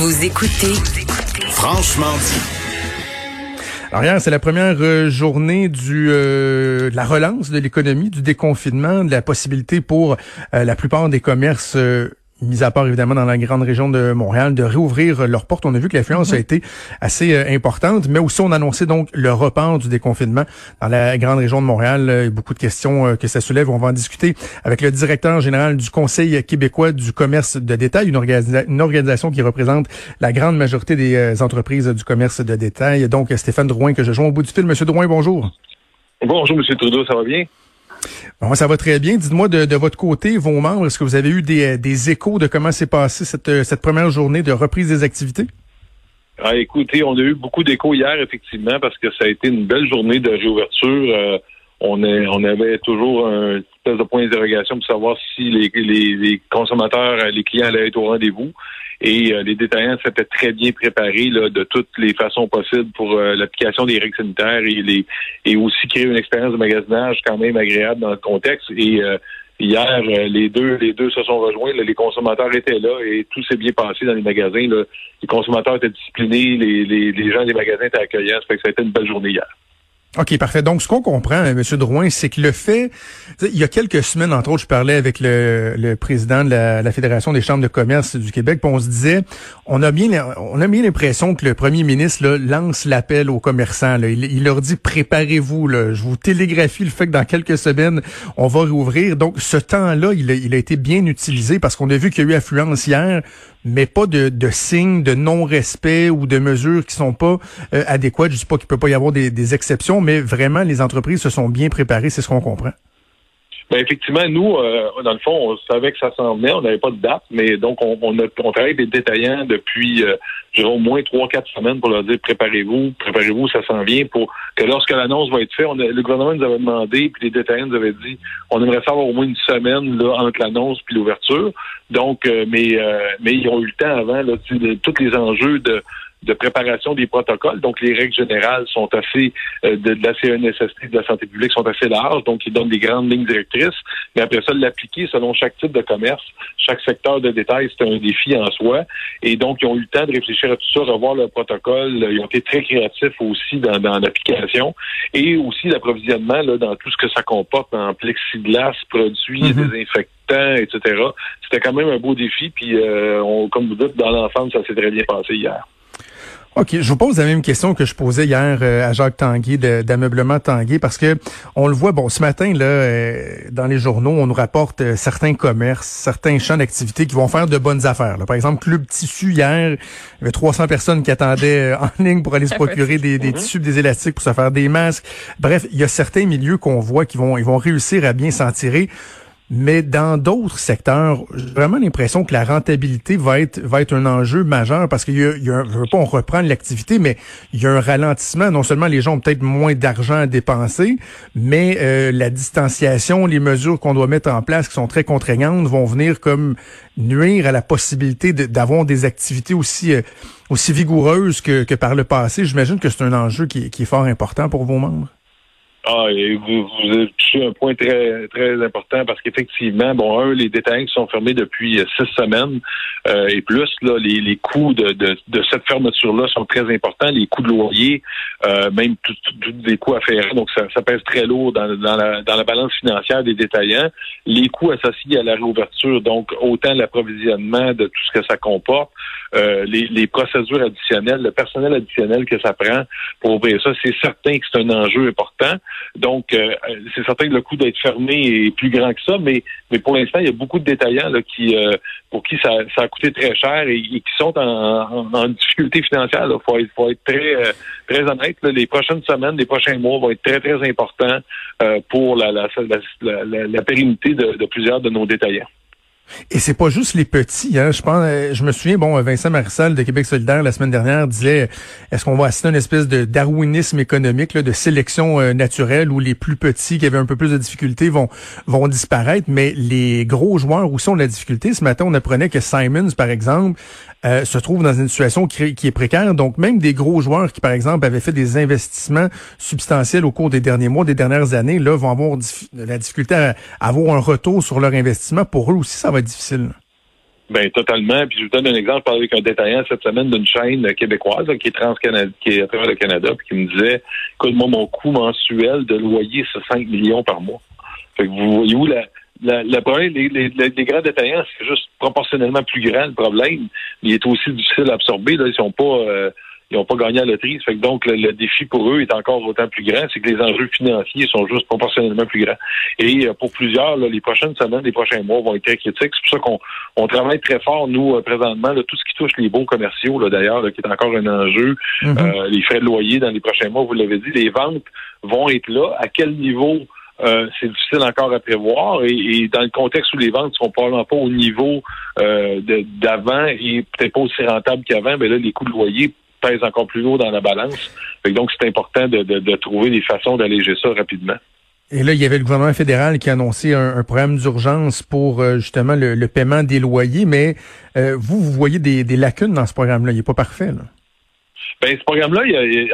Vous écoutez Franchement dit. Alors hier, c'est la première euh, journée du euh, de la relance de l'économie, du déconfinement, de la possibilité pour euh, la plupart des commerces mis à part évidemment dans la grande région de Montréal, de réouvrir leurs portes. On a vu que l'affluence a Mhm. été assez euh, importante, mais aussi on a annoncé donc le report du déconfinement dans la grande région de Montréal. Euh, beaucoup de questions euh, que ça soulève. On va en discuter avec le directeur général du Conseil québécois du commerce de détail, une, organisa- une organisation qui représente la grande majorité des euh, entreprises du commerce de détail. Donc Stéphane Drouin que je joins au bout du fil. Monsieur Drouin, bonjour. Bonjour, M. Trudeau, ça va bien? Bon, ça va très bien. Dites-moi de, votre côté, vos membres, est-ce que vous avez eu des, euh, échos de comment s'est passée cette, euh, cette première journée de reprise des activités? Ah, écoutez, on a eu beaucoup d'échos hier, effectivement, parce que ça a été une belle journée de réouverture. Euh, on, avait toujours un espèce de point d'interrogation pour savoir si les, les, consommateurs, les clients allaient être au rendez-vous. Et euh, les détaillants s'étaient très bien préparés là, de toutes les façons possibles pour euh, l'application des règles sanitaires et, les, et aussi créer une expérience de magasinage quand même agréable dans le contexte. Et euh, Hier, euh, les deux, les deux se sont rejoints. là. les consommateurs étaient là et tout s'est bien passé dans les magasins. là. Les consommateurs étaient disciplinés, les, les, les gens des magasins étaient accueillants. Ça fait que ça a été une belle journée hier. OK, parfait. Donc, ce qu'on comprend, euh, M. Drouin, c'est que le fait, il y a quelques semaines, entre autres, je parlais avec le, le président de la, la Fédération des chambres de commerce du Québec, puis on se disait, on a bien, on a bien l'impression que le premier ministre là, lance l'appel aux commerçants. là. Il, il leur dit, préparez-vous. Je vous télégraphie le fait que dans quelques semaines, on va rouvrir. Donc, ce temps-là, il il a été bien utilisé parce qu'on a vu qu'il y a eu affluence hier, mais pas de, de signes de non-respect ou de mesures qui sont pas euh, adéquates. Je dis pas qu'il peut pas y avoir des, des exceptions, mais vraiment, les entreprises se sont bien préparées, c'est ce qu'on comprend. Ben effectivement, nous, euh, dans le fond, on savait que ça s'en venait, on n'avait pas de date, mais donc on, on, a, on travaille avec des détaillants depuis euh, je dirais, au moins trois, quatre semaines pour leur dire préparez-vous, préparez-vous, ça s'en vient pour que lorsque l'annonce va être faite, on a- le gouvernement nous avait demandé, puis les détaillants nous avaient dit on aimerait savoir au moins une semaine là, entre l'annonce puis l'ouverture. Donc, euh, mais euh, mais ils ont eu le temps avant là, tous les enjeux de de préparation des protocoles. Donc, les règles générales sont assez, euh, de, de la CNSST, de la santé publique, sont assez larges. Donc, ils donnent des grandes lignes directrices. Mais après ça, l'appliquer selon chaque type de commerce, chaque secteur de détail, c'est un défi en soi. Et donc, ils ont eu le temps de réfléchir à tout ça, revoir le protocole. Ils ont été très créatifs aussi dans, dans l'application. Et aussi l'approvisionnement, là, dans tout ce que ça comporte en plexiglas, produits, Mhm. désinfectants, etc. C'était quand même un beau défi. Puis, euh, on, comme vous dites, dans l'ensemble, ça s'est très bien passé hier. OK, je vous pose la même question que je posais hier euh, à Jacques Tanguay de- d'ameublement Tanguay parce que on le voit bon ce matin là euh, dans les journaux, on nous rapporte euh, certains commerces, certains champs d'activité qui vont faire de bonnes affaires. là. Par exemple, Club Tissu hier, il y avait 300 personnes qui attendaient en ligne pour aller se procurer des, des tissus, des élastiques pour se faire des masques. Bref, il y a certains milieux qu'on voit qui vont ils vont réussir à bien s'en tirer. Mais dans d'autres secteurs, j'ai vraiment l'impression que la rentabilité va être va être un enjeu majeur parce qu'il y a, il je veux pas on reprend l'activité, mais il y a un ralentissement. Non seulement les gens ont peut-être moins d'argent à dépenser, mais euh, la distanciation, les mesures qu'on doit mettre en place qui sont très contraignantes vont venir comme nuire à la possibilité d'avoir des activités aussi euh, aussi vigoureuses que, que par le passé. J'imagine que c'est un enjeu qui, qui est fort important pour vos membres. Ah, et vous, vous avez touché un point très très important parce qu'effectivement, bon, un, les détaillants qui sont fermés depuis euh, six semaines euh, et plus, là, les, les coûts de, de, de cette fermeture-là sont très importants. Les coûts de loyer, euh, même tous les coûts afférents, donc ça, ça pèse très lourd dans, dans, la, dans la balance financière des détaillants. Les coûts associés à la réouverture, donc autant l'approvisionnement de tout ce que ça comporte, euh, les, les procédures additionnelles, le personnel additionnel que ça prend pour ouvrir ça, c'est certain que c'est un enjeu important. Donc, euh, c'est certain que le coût d'être fermé est plus grand que ça, mais, mais pour l'instant, il y a beaucoup de détaillants là, qui, euh, pour qui ça, ça a coûté très cher et, qui sont en, en, en difficulté financière. Il faut être, faut être très, euh, très honnête. là. Les prochaines semaines, les prochains mois vont être très, très importants euh, pour la, la, la- la pérennité de, de plusieurs de nos détaillants. Et c'est pas juste les petits, hein. Je pense, euh, je me souviens, bon, Vincent Marissal de Québec solidaire la semaine dernière disait, est-ce qu'on va assister à une espèce de darwinisme économique, là, de sélection euh, naturelle où les plus petits qui avaient un peu plus de difficultés vont vont disparaître, mais les gros joueurs où sont la difficulté. Ce matin, on apprenait que Simons, par exemple, euh, se trouve dans une situation qui, qui, est précaire. Donc, même des gros joueurs qui, par exemple, avaient fait des investissements substantiels au cours des derniers mois, des dernières années, là, vont avoir la difficulté à, avoir un retour sur leur investissement. Pour eux aussi, ça va difficile. Ben totalement. Puis je vous donne un exemple. Je parlais avec un détaillant cette semaine d'une chaîne québécoise qui est qui est à travers le Canada, puis qui me disait écoute, moi, mon coût mensuel de loyer, c'est 5 millions par mois. Fait que vous voyez où la, problème, les, grands détaillants, c'est juste proportionnellement plus grand le problème. Il est aussi difficile à absorber. Là, ils sont pas euh, ils n'ont pas gagné à la loterie. Fait que donc le, défi pour eux est encore autant plus grand. C'est que les enjeux financiers sont juste proportionnellement plus grands. Et euh, pour plusieurs, les prochaines semaines, les prochains mois vont être très critiques. C'est pour ça qu'on on travaille très fort, nous, euh, présentement, là, tout ce qui touche les bons commerciaux, là, d'ailleurs, qui est encore un enjeu. Mm-hmm. les frais de loyer dans les prochains mois, vous l'avez dit, les ventes vont être là. À quel niveau euh, c'est difficile encore à prévoir. Et, dans le contexte où les ventes sont probablement pas au niveau euh, d'avant et peut-être pas aussi rentables qu'avant, mais ben là, les coûts de loyer pèsent encore plus lourd dans la balance. donc, c'est important de, trouver des façons d'alléger ça rapidement. Et là, il y avait le gouvernement fédéral qui a annoncé un, programme d'urgence pour euh, justement le, paiement des loyers, mais vous, vous voyez des, des lacunes dans ce programme-là. Il n'est pas parfait. Là. Ben, ce programme-là,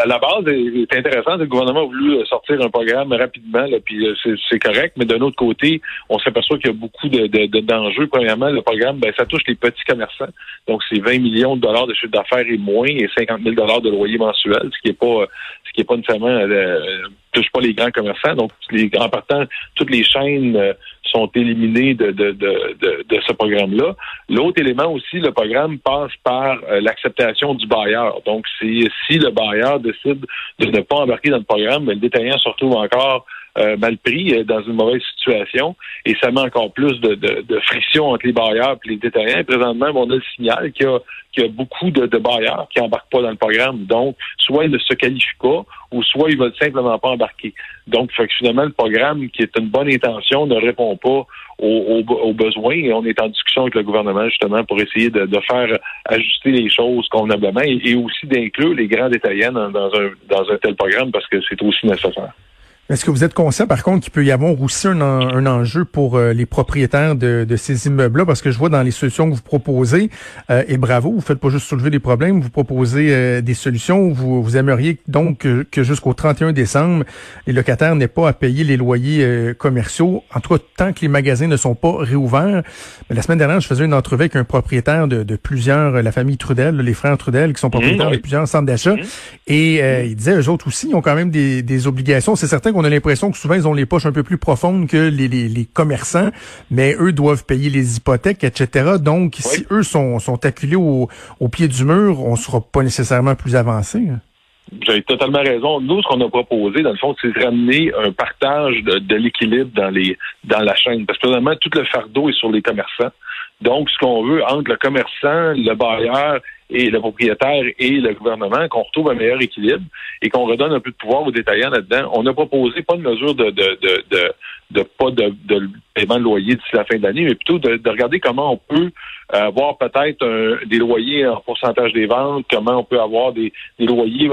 à la base, c'est intéressant. Le gouvernement a voulu euh, sortir un programme rapidement, là, puis euh, c'est correct. Mais d'un autre côté, on s'aperçoit qu'il y a beaucoup de, d'enjeux. Premièrement, le programme, ben, ça touche les petits commerçants. Donc, c'est 20 millions de dollars de chiffre d'affaires et moins, et 50 000 dollars de loyer mensuel, ce qui est pas, ce qui est pas nécessairement euh, touche pas les grands commerçants. Donc, les grands partants, toutes les chaînes sont éliminés de, de, de, de, ce programme-là. L'autre élément aussi, le programme passe par euh, l'acceptation du bailleur. Donc, si, le bailleur décide de ne pas embarquer dans le programme, le détaillant se retrouve encore euh, mal pris, euh, dans une mauvaise situation, et ça met encore plus de, de, friction entre les bailleurs et les détaillants. Et présentement, on a le signal qu'il y a, qu'il y a beaucoup de, de bailleurs qui embarquent pas dans le programme. Donc, soit ils ne se qualifient pas, ou soit ils veulent simplement pas embarquer. Donc, fait que finalement, le programme, qui est une bonne intention, ne répond pas aux, aux, besoins et on est en discussion avec le gouvernement justement pour essayer de, de faire ajuster les choses convenablement et, aussi d'inclure les grands détaillants dans, un, dans un tel programme parce que c'est aussi nécessaire. Est-ce que vous êtes conscient, par contre, qu'il peut y avoir aussi un, un enjeu pour euh, les propriétaires de, de ces immeubles-là? Parce que je vois dans les solutions que vous proposez, euh, et bravo, vous faites pas juste soulever des problèmes, vous proposez euh, des solutions. Vous, vous aimeriez donc que, jusqu'au 31 décembre, les locataires n'aient pas à payer les loyers commerciaux, en tout cas tant que les magasins ne sont pas réouverts. Mais la semaine dernière, je faisais une entrevue avec un propriétaire de, de plusieurs, la famille Trudel, les frères Trudel, qui sont propriétaires mmh, de plusieurs centres d'achat. Mmh. Et il disait, eux autres aussi, ils ont quand même des, des obligations. C'est certain qu'on a l'impression que souvent, ils ont les poches un peu plus profondes que les, les, commerçants, mais eux doivent payer les hypothèques, etc. Donc, si eux sont, sont acculés au, au pied du mur, on sera pas nécessairement plus avancé. Hein. Vous avez totalement raison. Nous, ce qu'on a proposé, dans le fond, c'est de ramener un partage de, de l'équilibre dans les dans la chaîne. Parce que finalement, tout le fardeau est sur les commerçants. Donc, ce qu'on veut entre le commerçant, le bailleur et le propriétaire et le gouvernement, qu'on retrouve un meilleur équilibre et qu'on redonne un peu de pouvoir aux détaillants là-dedans. On a proposé pas de mesure de, de, de, de, pas de, de, paiement de loyer d'ici la fin de l'année, mais plutôt de, de, regarder comment on peut avoir peut-être des loyers en pourcentage des ventes, comment on peut avoir des, des loyers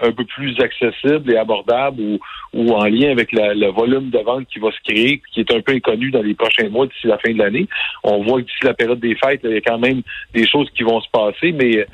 un peu plus accessible et abordable ou, ou en lien avec le volume de vente qui va se créer, qui est un peu inconnu dans les prochains mois d'ici la fin de l'année. On voit que d'ici la période des fêtes, il y a quand même des choses qui vont se passer, mais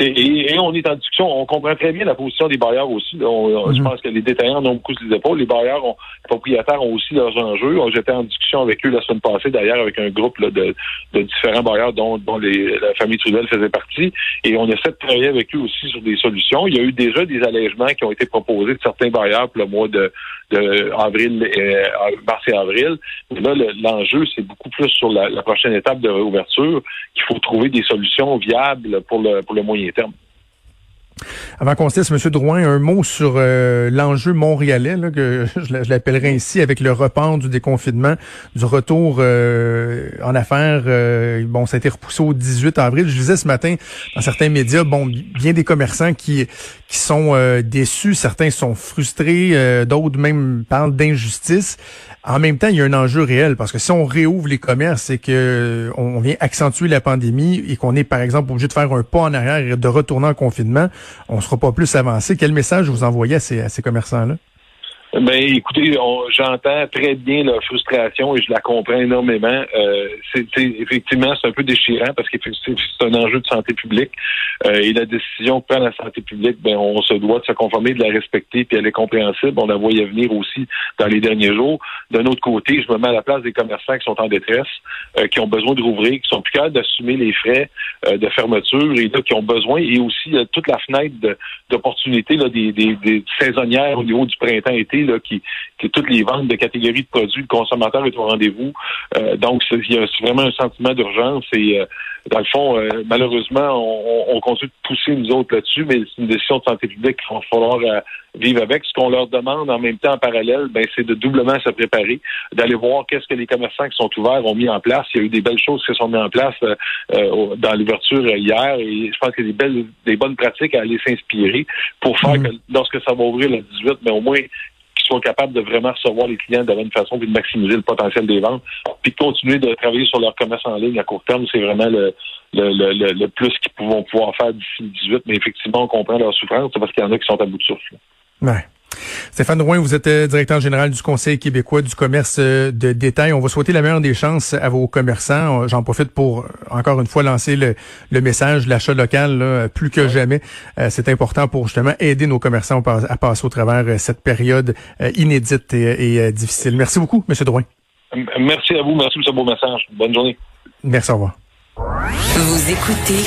et, on est en discussion. On comprend très bien la position des bailleurs aussi. Je mhm. pense que les détaillants ont beaucoup les épaules. Les bailleurs, ont, les propriétaires ont aussi leurs enjeux. J'étais en discussion avec eux la semaine passée, d'ailleurs, avec un groupe de, différents bailleurs dont, dont la famille Trudel faisait partie. Et on essaie de travailler avec eux aussi sur des solutions. Il y a eu déjà des allègements qui ont été proposés de certains bailleurs pour le mois de, avril, euh, mars et avril. Mais là, l'enjeu, c'est beaucoup plus sur la, prochaine étape de réouverture qu'il faut trouver des solutions viables pour le, pour le moyen terme. Avant qu'on se laisse, M. Drouin, un mot sur euh, l'enjeu montréalais, là, que je l'appellerai ainsi, avec le report du déconfinement, du retour euh, en affaires. Euh, bon, ça a été repoussé au 18 avril. Je disais ce matin dans certains médias, bon, bien des commerçants qui qui sont déçus, certains sont frustrés, d'autres même parlent d'injustice. En même temps, il y a un enjeu réel parce que si on réouvre les commerces et que on vient accentuer la pandémie et qu'on est, par exemple, obligé de faire un pas en arrière et de retourner en confinement, on sera pas plus avancé. Quel message vous envoyez à à ces commerçants-là? Ben, écoutez, j'entends très bien leur frustration et je la comprends énormément. Euh, c'est effectivement c'est un peu déchirant parce que c'est un enjeu de santé publique euh, et la décision que prend la santé publique, ben on se doit de se conformer, de la respecter, puis elle est compréhensible. On la voyait venir aussi dans les derniers jours. D'un autre côté, je me mets à la place des commerçants qui sont en détresse, euh, qui ont besoin de rouvrir, qui sont plus capables d'assumer les frais euh, de fermeture et là, qui ont besoin et aussi toute la fenêtre d'opportunités des, des, des saisonnières au niveau du printemps-été qui, toutes les ventes de catégories de produits, le consommateur est au rendez-vous. Euh, donc, il y a vraiment un sentiment d'urgence et euh, dans le fond, euh, malheureusement, on, continue de pousser nous autres là-dessus, mais c'est une décision de santé publique qu'il va falloir vivre avec. Ce qu'on leur demande en même temps en parallèle, ben, c'est de doublement se préparer, d'aller voir qu'est-ce que les commerçants qui sont ouverts ont mis en place. Il y a eu des belles choses qui sont mises en place dans l'ouverture hier et je pense qu'il y a des belles, des bonnes pratiques à aller s'inspirer pour faire mmh. que lorsque ça va ouvrir le 18, mais au moins soit capable de vraiment recevoir les clients de la bonne façon, puis de maximiser le potentiel des ventes, puis de continuer de travailler sur leur commerce en ligne à court terme, c'est vraiment le, le, le, plus qu'ils vont pouvoir faire d'ici le 18. Mais effectivement, on comprend leur souffrance, parce qu'il y en a qui sont à bout de souffle. Ouais. Stéphane Drouin, vous êtes euh, directeur général du Conseil québécois du commerce euh, de détail. On va souhaiter la meilleure des chances à vos commerçants. Euh, j'en profite pour, encore une fois, lancer le, message, l'achat local, plus que jamais. C'est important pour justement aider nos commerçants à passer au travers cette période inédite et, difficile. Merci beaucoup, M. Drouin. Merci à vous. Merci pour ce beau message. Bonne journée. Merci, au revoir. Vous écoutez